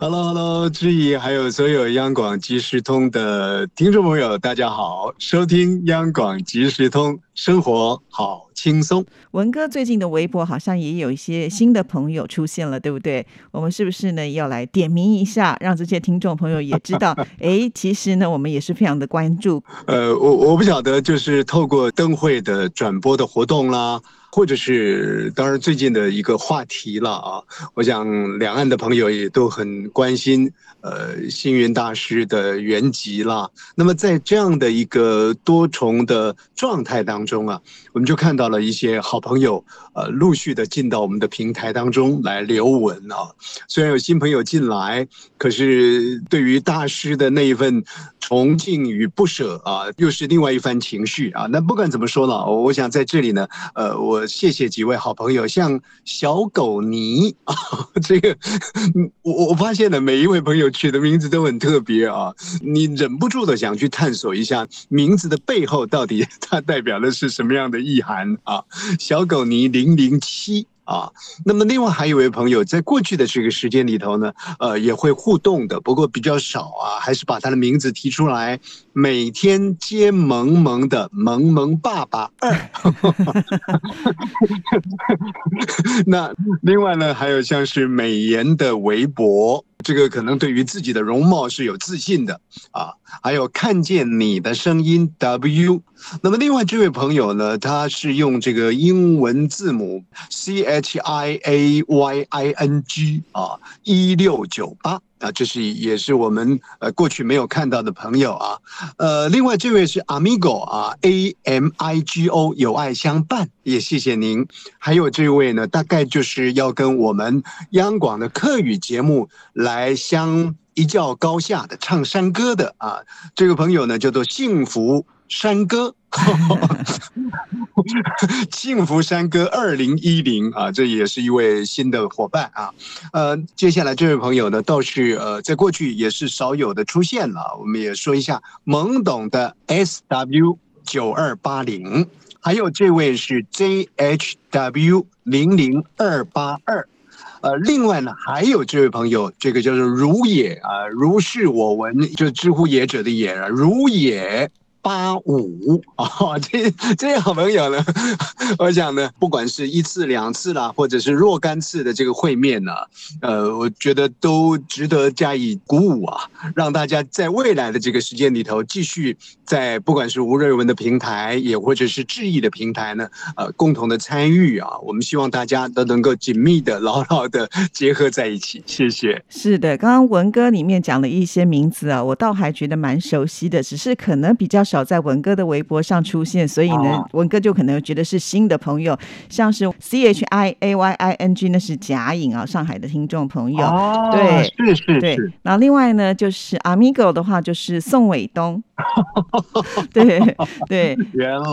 Hello，Hello，知怡，还有所有央广即时通的听众朋友，大家好，收听央广即时通，生活好轻松。文哥最近的微博好像也有一些新的朋友出现了，对不对？我们是不是呢要来点名一下，让这些听众朋友也知道？哎，其实呢，我们也是非常的关注。呃，我我不晓得，就是透过灯会的转播的活动啦。或者是当然最近的一个话题了啊，我想两岸的朋友也都很关心，呃，星云大师的原籍啦。那么在这样的一个多重的状态当中啊，我们就看到了一些好朋友，呃，陆续的进到我们的平台当中来留文啊。虽然有新朋友进来，可是对于大师的那一份崇敬与不舍啊，又是另外一番情绪啊。那不管怎么说呢，我想在这里呢，呃，我。谢谢几位好朋友，像小狗泥啊，这个我我发现了，每一位朋友取的名字都很特别啊，你忍不住的想去探索一下名字的背后到底 它代表的是什么样的意涵啊？小狗泥零零七。啊，那么另外还有一位朋友，在过去的这个时间里头呢，呃，也会互动的，不过比较少啊，还是把他的名字提出来。每天接萌萌的萌萌爸爸二，那另外呢，还有像是美颜的微博。这个可能对于自己的容貌是有自信的啊，还有看见你的声音 W，那么另外这位朋友呢，他是用这个英文字母 C H I A Y I N G 啊，一六九八。啊，这是也是我们呃过去没有看到的朋友啊，呃，另外这位是 Amigo 啊，A M I G O 有爱相伴，也谢谢您。还有这位呢，大概就是要跟我们央广的客语节目来相一较高下的唱山歌的啊，这个朋友呢叫做幸福。山歌，幸福山歌二零一零啊，这也是一位新的伙伴啊。呃，接下来这位朋友呢，倒是呃，在过去也是少有的出现了。我们也说一下懵懂的 S W 九二八零，还有这位是 J H W 零零二八二。呃，另外呢，还有这位朋友，这个叫做如也啊，如是我闻，就知乎也者的也啊，如也。八五啊，这这些好朋友呢，我想呢，不管是一次两次啦，或者是若干次的这个会面呢，呃，我觉得都值得加以鼓舞啊，让大家在未来的这个时间里头，继续在不管是吴瑞文的平台，也或者是志毅的平台呢，呃，共同的参与啊，我们希望大家都能够紧密的、牢牢的结合在一起。谢谢。是的，刚刚文哥里面讲了一些名字啊，我倒还觉得蛮熟悉的，只是可能比较。少在文哥的微博上出现，所以呢，文哥就可能觉得是新的朋友，像是 C H I A Y I N G，那是贾颖啊，上海的听众朋友，对，是是是。然后另外呢，就是 Amigo 的话，就是宋伟东。对 对，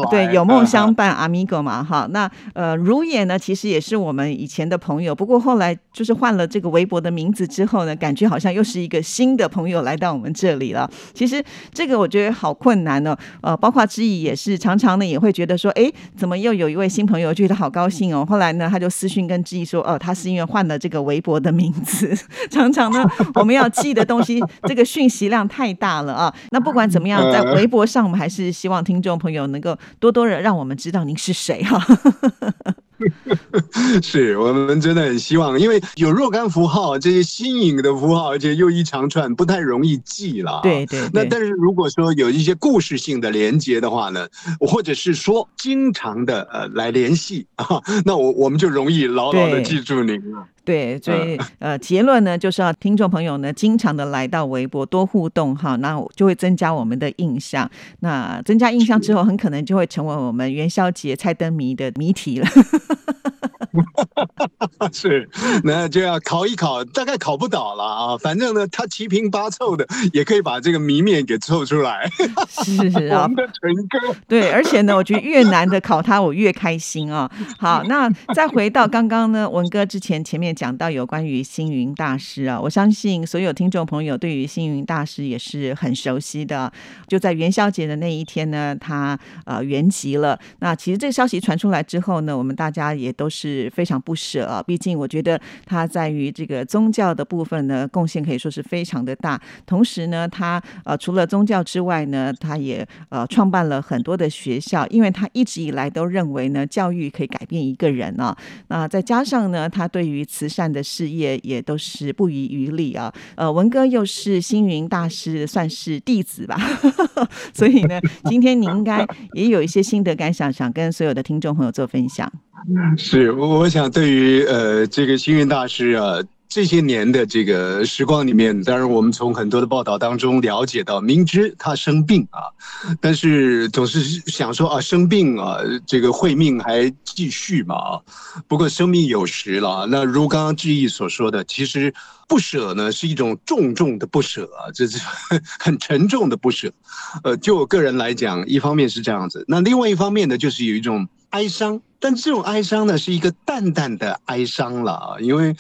对 有梦相伴阿米狗嘛哈，那呃如也呢，其实也是我们以前的朋友，不过后来就是换了这个微博的名字之后呢，感觉好像又是一个新的朋友来到我们这里了。其实这个我觉得好困难哦，呃，包括知意也是常常呢也会觉得说，哎，怎么又有一位新朋友，觉得好高兴哦。后来呢，他就私讯跟知意说，哦，他是因为换了这个微博的名字。常常呢，我们要记的东西，这个讯息量太大了啊。那不管怎么样。在微博上，我们还是希望听众朋友能够多多的让我们知道您是谁哈。是我们真的很希望，因为有若干符号这些新颖的符号，而且又一长串，不太容易记了。对对。那但是如果说有一些故事性的连接的话呢，或者是说经常的呃来联系啊，那我我们就容易牢牢的记住您了。对，所以呃，结论呢就是要听众朋友呢经常的来到微博多互动哈，那就会增加我们的印象。那增加印象之后，很可能就会成为我们元宵节猜灯谜的谜题了。是，那就要考一考，大概考不倒了啊。反正呢，他七拼八凑的，也可以把这个谜面给凑出来。是 啊，我们的陈哥。对，而且呢，我觉得越难的考他，我越开心啊。好，那再回到刚刚呢，文哥之前前面讲到有关于星云大师啊，我相信所有听众朋友对于星云大师也是很熟悉的。就在元宵节的那一天呢，他呃圆寂了。那其实这个消息传出来之后呢，我们大家也都是。非常不舍！毕竟我觉得他在于这个宗教的部分呢，贡献可以说是非常的大。同时呢，他呃除了宗教之外呢，他也呃创办了很多的学校，因为他一直以来都认为呢，教育可以改变一个人啊。那再加上呢，他对于慈慈善的事业也都是不遗余力啊。呃，文哥又是星云大师算是弟子吧，所以呢，今天你应该也有一些心得感想，想跟所有的听众朋友做分享。是，我想对于呃这个星云大师啊，这些年的这个时光里面，当然我们从很多的报道当中了解到，明知他生病啊，但是总是想说啊，生病啊，这个会命还继续嘛。不过生命有时了，那如刚刚志毅所说的，其实不舍呢是一种重重的不舍啊，这是很沉重的不舍。呃，就我个人来讲，一方面是这样子，那另外一方面呢，就是有一种。哀伤，但这种哀伤呢，是一个淡淡的哀伤了啊，因为。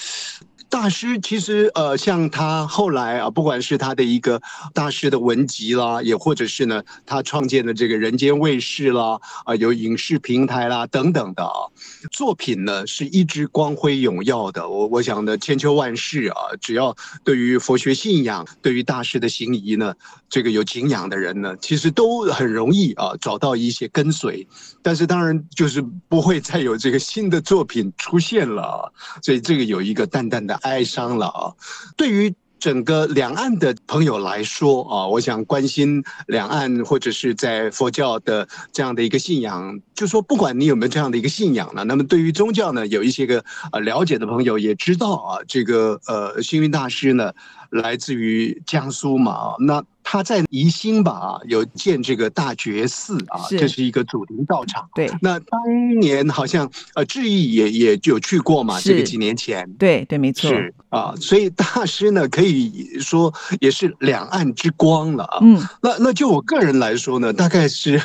大师其实呃，像他后来啊，不管是他的一个大师的文集啦，也或者是呢，他创建的这个人间卫视啦，啊，有影视平台啦等等的啊，作品呢是一直光辉永耀的。我我想呢，千秋万世啊，只要对于佛学信仰、对于大师的行仪呢，这个有敬仰的人呢，其实都很容易啊找到一些跟随。但是当然就是不会再有这个新的作品出现了，所以这个有一个淡淡的。哀伤了啊！对于整个两岸的朋友来说啊，我想关心两岸或者是在佛教的这样的一个信仰，就说不管你有没有这样的一个信仰呢，那么对于宗教呢，有一些个呃了解的朋友也知道啊，这个呃星云大师呢来自于江苏嘛，那。他在宜兴吧啊，有建这个大觉寺啊，这是一个祖灵道场。对，那当年好像呃智毅也也有去过嘛，这个几年前。对对，没错。是啊，所以大师呢可以说也是两岸之光了啊。嗯，那那就我个人来说呢，大概是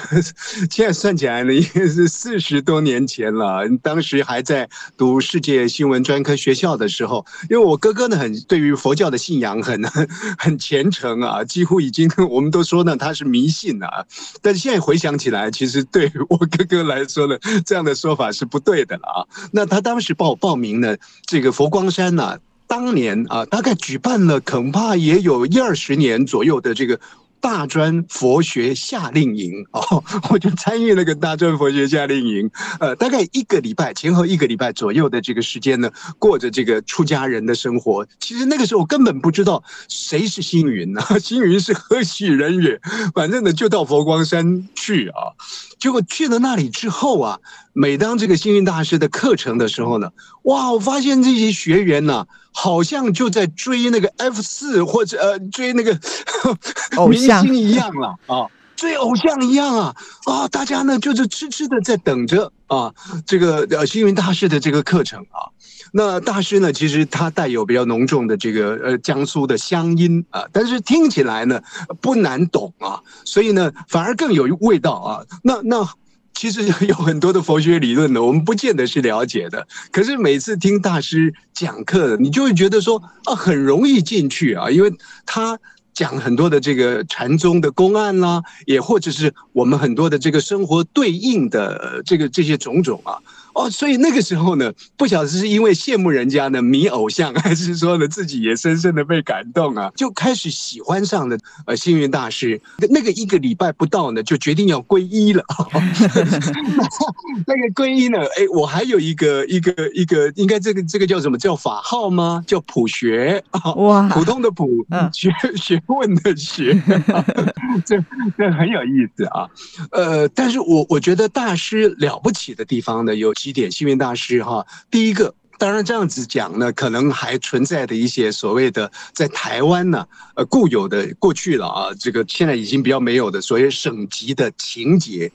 现在算起来呢，应该是四十多年前了。当时还在读世界新闻专科学校的时候，因为我哥哥呢很对于佛教的信仰很 很虔诚啊，几乎已经我们都说呢，他是迷信啊，但是现在回想起来，其实对我哥哥来说呢，这样的说法是不对的了啊。那他当时报报名呢，这个佛光山呢，当年啊，大概举办了恐怕也有一二十年左右的这个。大专佛学夏令营 哦，我就参与那个大专佛学夏令营，呃，大概一个礼拜前后一个礼拜左右的这个时间呢，过着这个出家人的生活。其实那个时候我根本不知道谁是星云呢，星云是何许人也？反正呢，就到佛光山去啊。结果去了那里之后啊，每当这个星云大师的课程的时候呢，哇，我发现这些学员呢，好像就在追那个 F 四或者呃追那个 明星一样了啊，追偶像一样啊啊！大家呢就是痴痴的在等着啊，这个呃星云大师的这个课程啊。那大师呢，其实他带有比较浓重的这个呃江苏的乡音啊，但是听起来呢不难懂啊，所以呢反而更有味道啊。那那其实 有很多的佛学理论呢，我们不见得是了解的，可是每次听大师讲课，你就会觉得说啊很容易进去啊，因为他讲很多的这个禅宗的公案啦，也或者是我们很多的这个生活对应的这个这些种种啊。哦，所以那个时候呢，不晓得是因为羡慕人家呢迷偶像，还是说呢自己也深深的被感动啊，就开始喜欢上了呃星云大师。那个一个礼拜不到呢，就决定要皈依了。那个皈依呢，哎，我还有一个一个一个，应该这个这个叫什么叫法号吗？叫普学啊，哇，普通的普，学学问的学，这这很有意思啊。呃，但是我我觉得大师了不起的地方呢有。几点？幸运大师哈，第一个，当然这样子讲呢，可能还存在的一些所谓的在台湾呢，呃固有的过去了啊，这个现在已经比较没有的所谓省级的情节。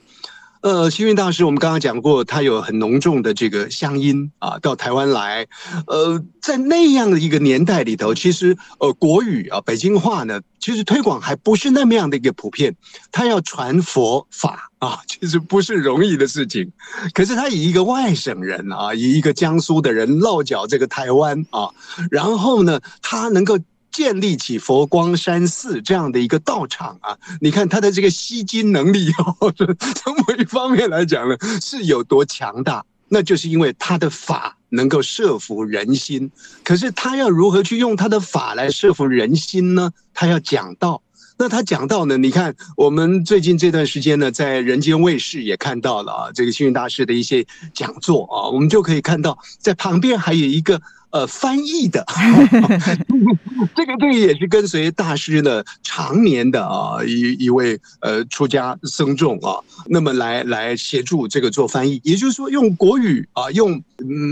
呃，幸运大师，我们刚刚讲过，他有很浓重的这个乡音啊，到台湾来，呃，在那样的一个年代里头，其实呃国语啊，北京话呢，其实推广还不是那么样的一个普遍。他要传佛法啊，其实不是容易的事情。可是他以一个外省人啊，以一个江苏的人落脚这个台湾啊，然后呢，他能够。建立起佛光山寺这样的一个道场啊，你看他的这个吸金能力哦，从某一方面来讲呢，是有多强大？那就是因为他的法能够摄服人心。可是他要如何去用他的法来摄服人心呢？他要讲道。那他讲道呢？你看我们最近这段时间呢，在人间卫视也看到了啊，这个幸运大师的一些讲座啊，我们就可以看到在旁边还有一个。呃，翻译的，这个这个也是跟随大师呢常年的啊一一位呃出家僧众啊，那么来来协助这个做翻译，也就是说用国语啊，用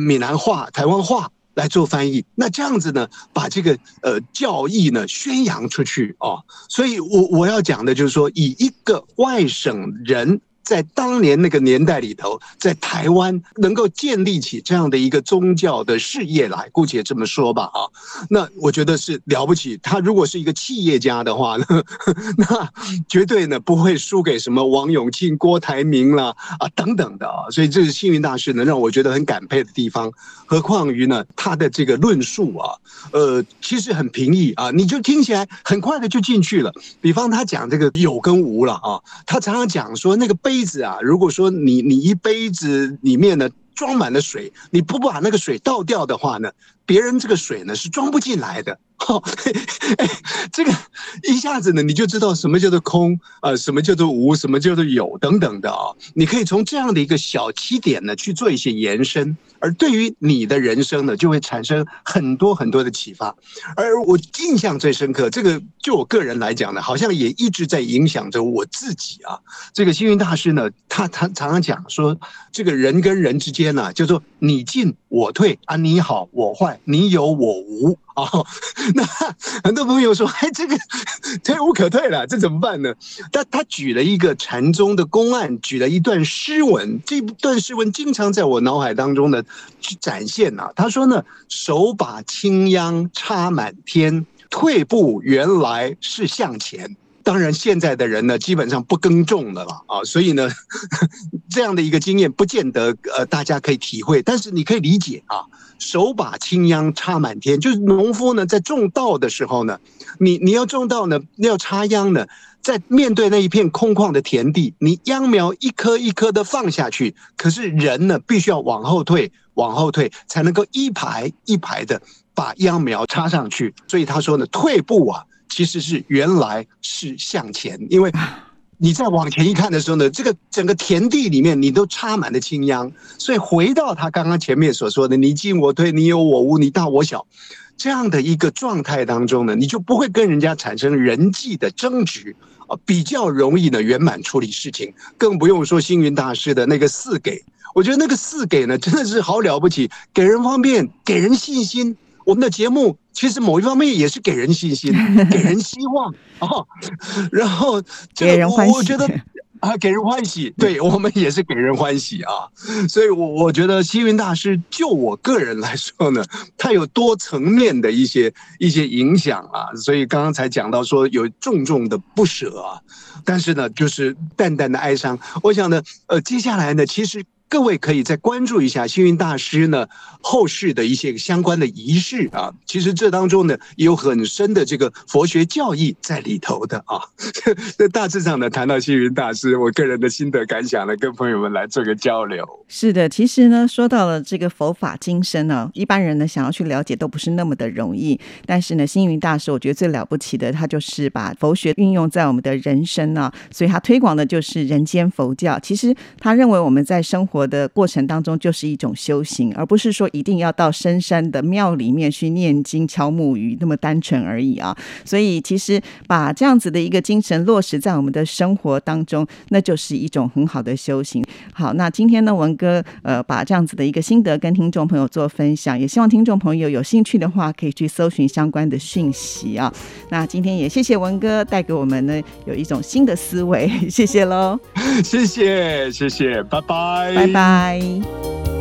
闽南话、台湾话来做翻译，那这样子呢，把这个呃教义呢宣扬出去啊，所以我我要讲的就是说，以一个外省人。在当年那个年代里头，在台湾能够建立起这样的一个宗教的事业来，姑且这么说吧，啊，那我觉得是了不起。他如果是一个企业家的话呢，那绝对呢不会输给什么王永庆、郭台铭啦啊等等的啊。所以这是幸运大师呢让我觉得很感佩的地方。何况于呢，他的这个论述啊，呃，其实很平易啊，你就听起来很快的就进去了。比方他讲这个有跟无了啊，他常常讲说那个被。杯子啊，如果说你你一杯子里面呢装满了水，你不把那个水倒掉的话呢，别人这个水呢是装不进来的。哈 这个一下子呢，你就知道什么叫做空啊，什么叫做无，什么叫做有等等的啊。你可以从这样的一个小起点呢去做一些延伸，而对于你的人生呢，就会产生很多很多的启发。而我印象最深刻，这个就我个人来讲呢，好像也一直在影响着我自己啊。这个星云大师呢，他他常常讲说，这个人跟人之间呢，叫做你进我退啊，你好我坏，你有我无。哦，那很多朋友说，哎，这个退无可退了，这怎么办呢？他他举了一个禅宗的公案，举了一段诗文，这段诗文经常在我脑海当中呢去展现呐。他说呢，手把青秧插满天，退步原来是向前。当然，现在的人呢，基本上不耕种的了啊，所以呢，这样的一个经验不见得呃大家可以体会，但是你可以理解啊。手把青秧插满天，就是农夫呢在种稻的时候呢，你你要种稻呢，要插秧呢，在面对那一片空旷的田地，你秧苗一颗一颗的放下去，可是人呢必须要往后退，往后退才能够一排一排的把秧苗插上去。所以他说呢，退步啊，其实是原来是向前，因为。你再往前一看的时候呢，这个整个田地里面你都插满了青秧，所以回到他刚刚前面所说的“你进我退，你有我无，你大我小”这样的一个状态当中呢，你就不会跟人家产生人际的争执啊，比较容易呢圆满处理事情。更不用说星云大师的那个四给，我觉得那个四给呢真的是好了不起，给人方便，给人信心。我们的节目其实某一方面也是给人信心，给人希望哦，然后给。我觉得啊，给人欢喜，对我们也是给人欢喜啊。所以，我我觉得星云大师，就我个人来说呢，他有多层面的一些一些影响啊。所以刚刚才讲到说有重重的不舍啊，但是呢，就是淡淡的哀伤。我想呢，呃，接下来呢，其实。各位可以再关注一下星云大师呢后世的一些相关的仪式啊，其实这当中呢有很深的这个佛学教义在里头的啊。那大致上呢谈到星云大师，我个人的心得感想呢，跟朋友们来做个交流。是的，其实呢说到了这个佛法精深呢，一般人呢想要去了解都不是那么的容易。但是呢，星云大师我觉得最了不起的，他就是把佛学运用在我们的人生呢，所以他推广的就是人间佛教。其实他认为我们在生活。活的过程当中就是一种修行，而不是说一定要到深山的庙里面去念经、敲木鱼那么单纯而已啊。所以，其实把这样子的一个精神落实在我们的生活当中，那就是一种很好的修行。好，那今天呢，文哥呃，把这样子的一个心得跟听众朋友做分享，也希望听众朋友有兴趣的话，可以去搜寻相关的讯息啊。那今天也谢谢文哥带给我们呢有一种新的思维，谢谢喽，谢谢谢谢，拜拜，拜拜。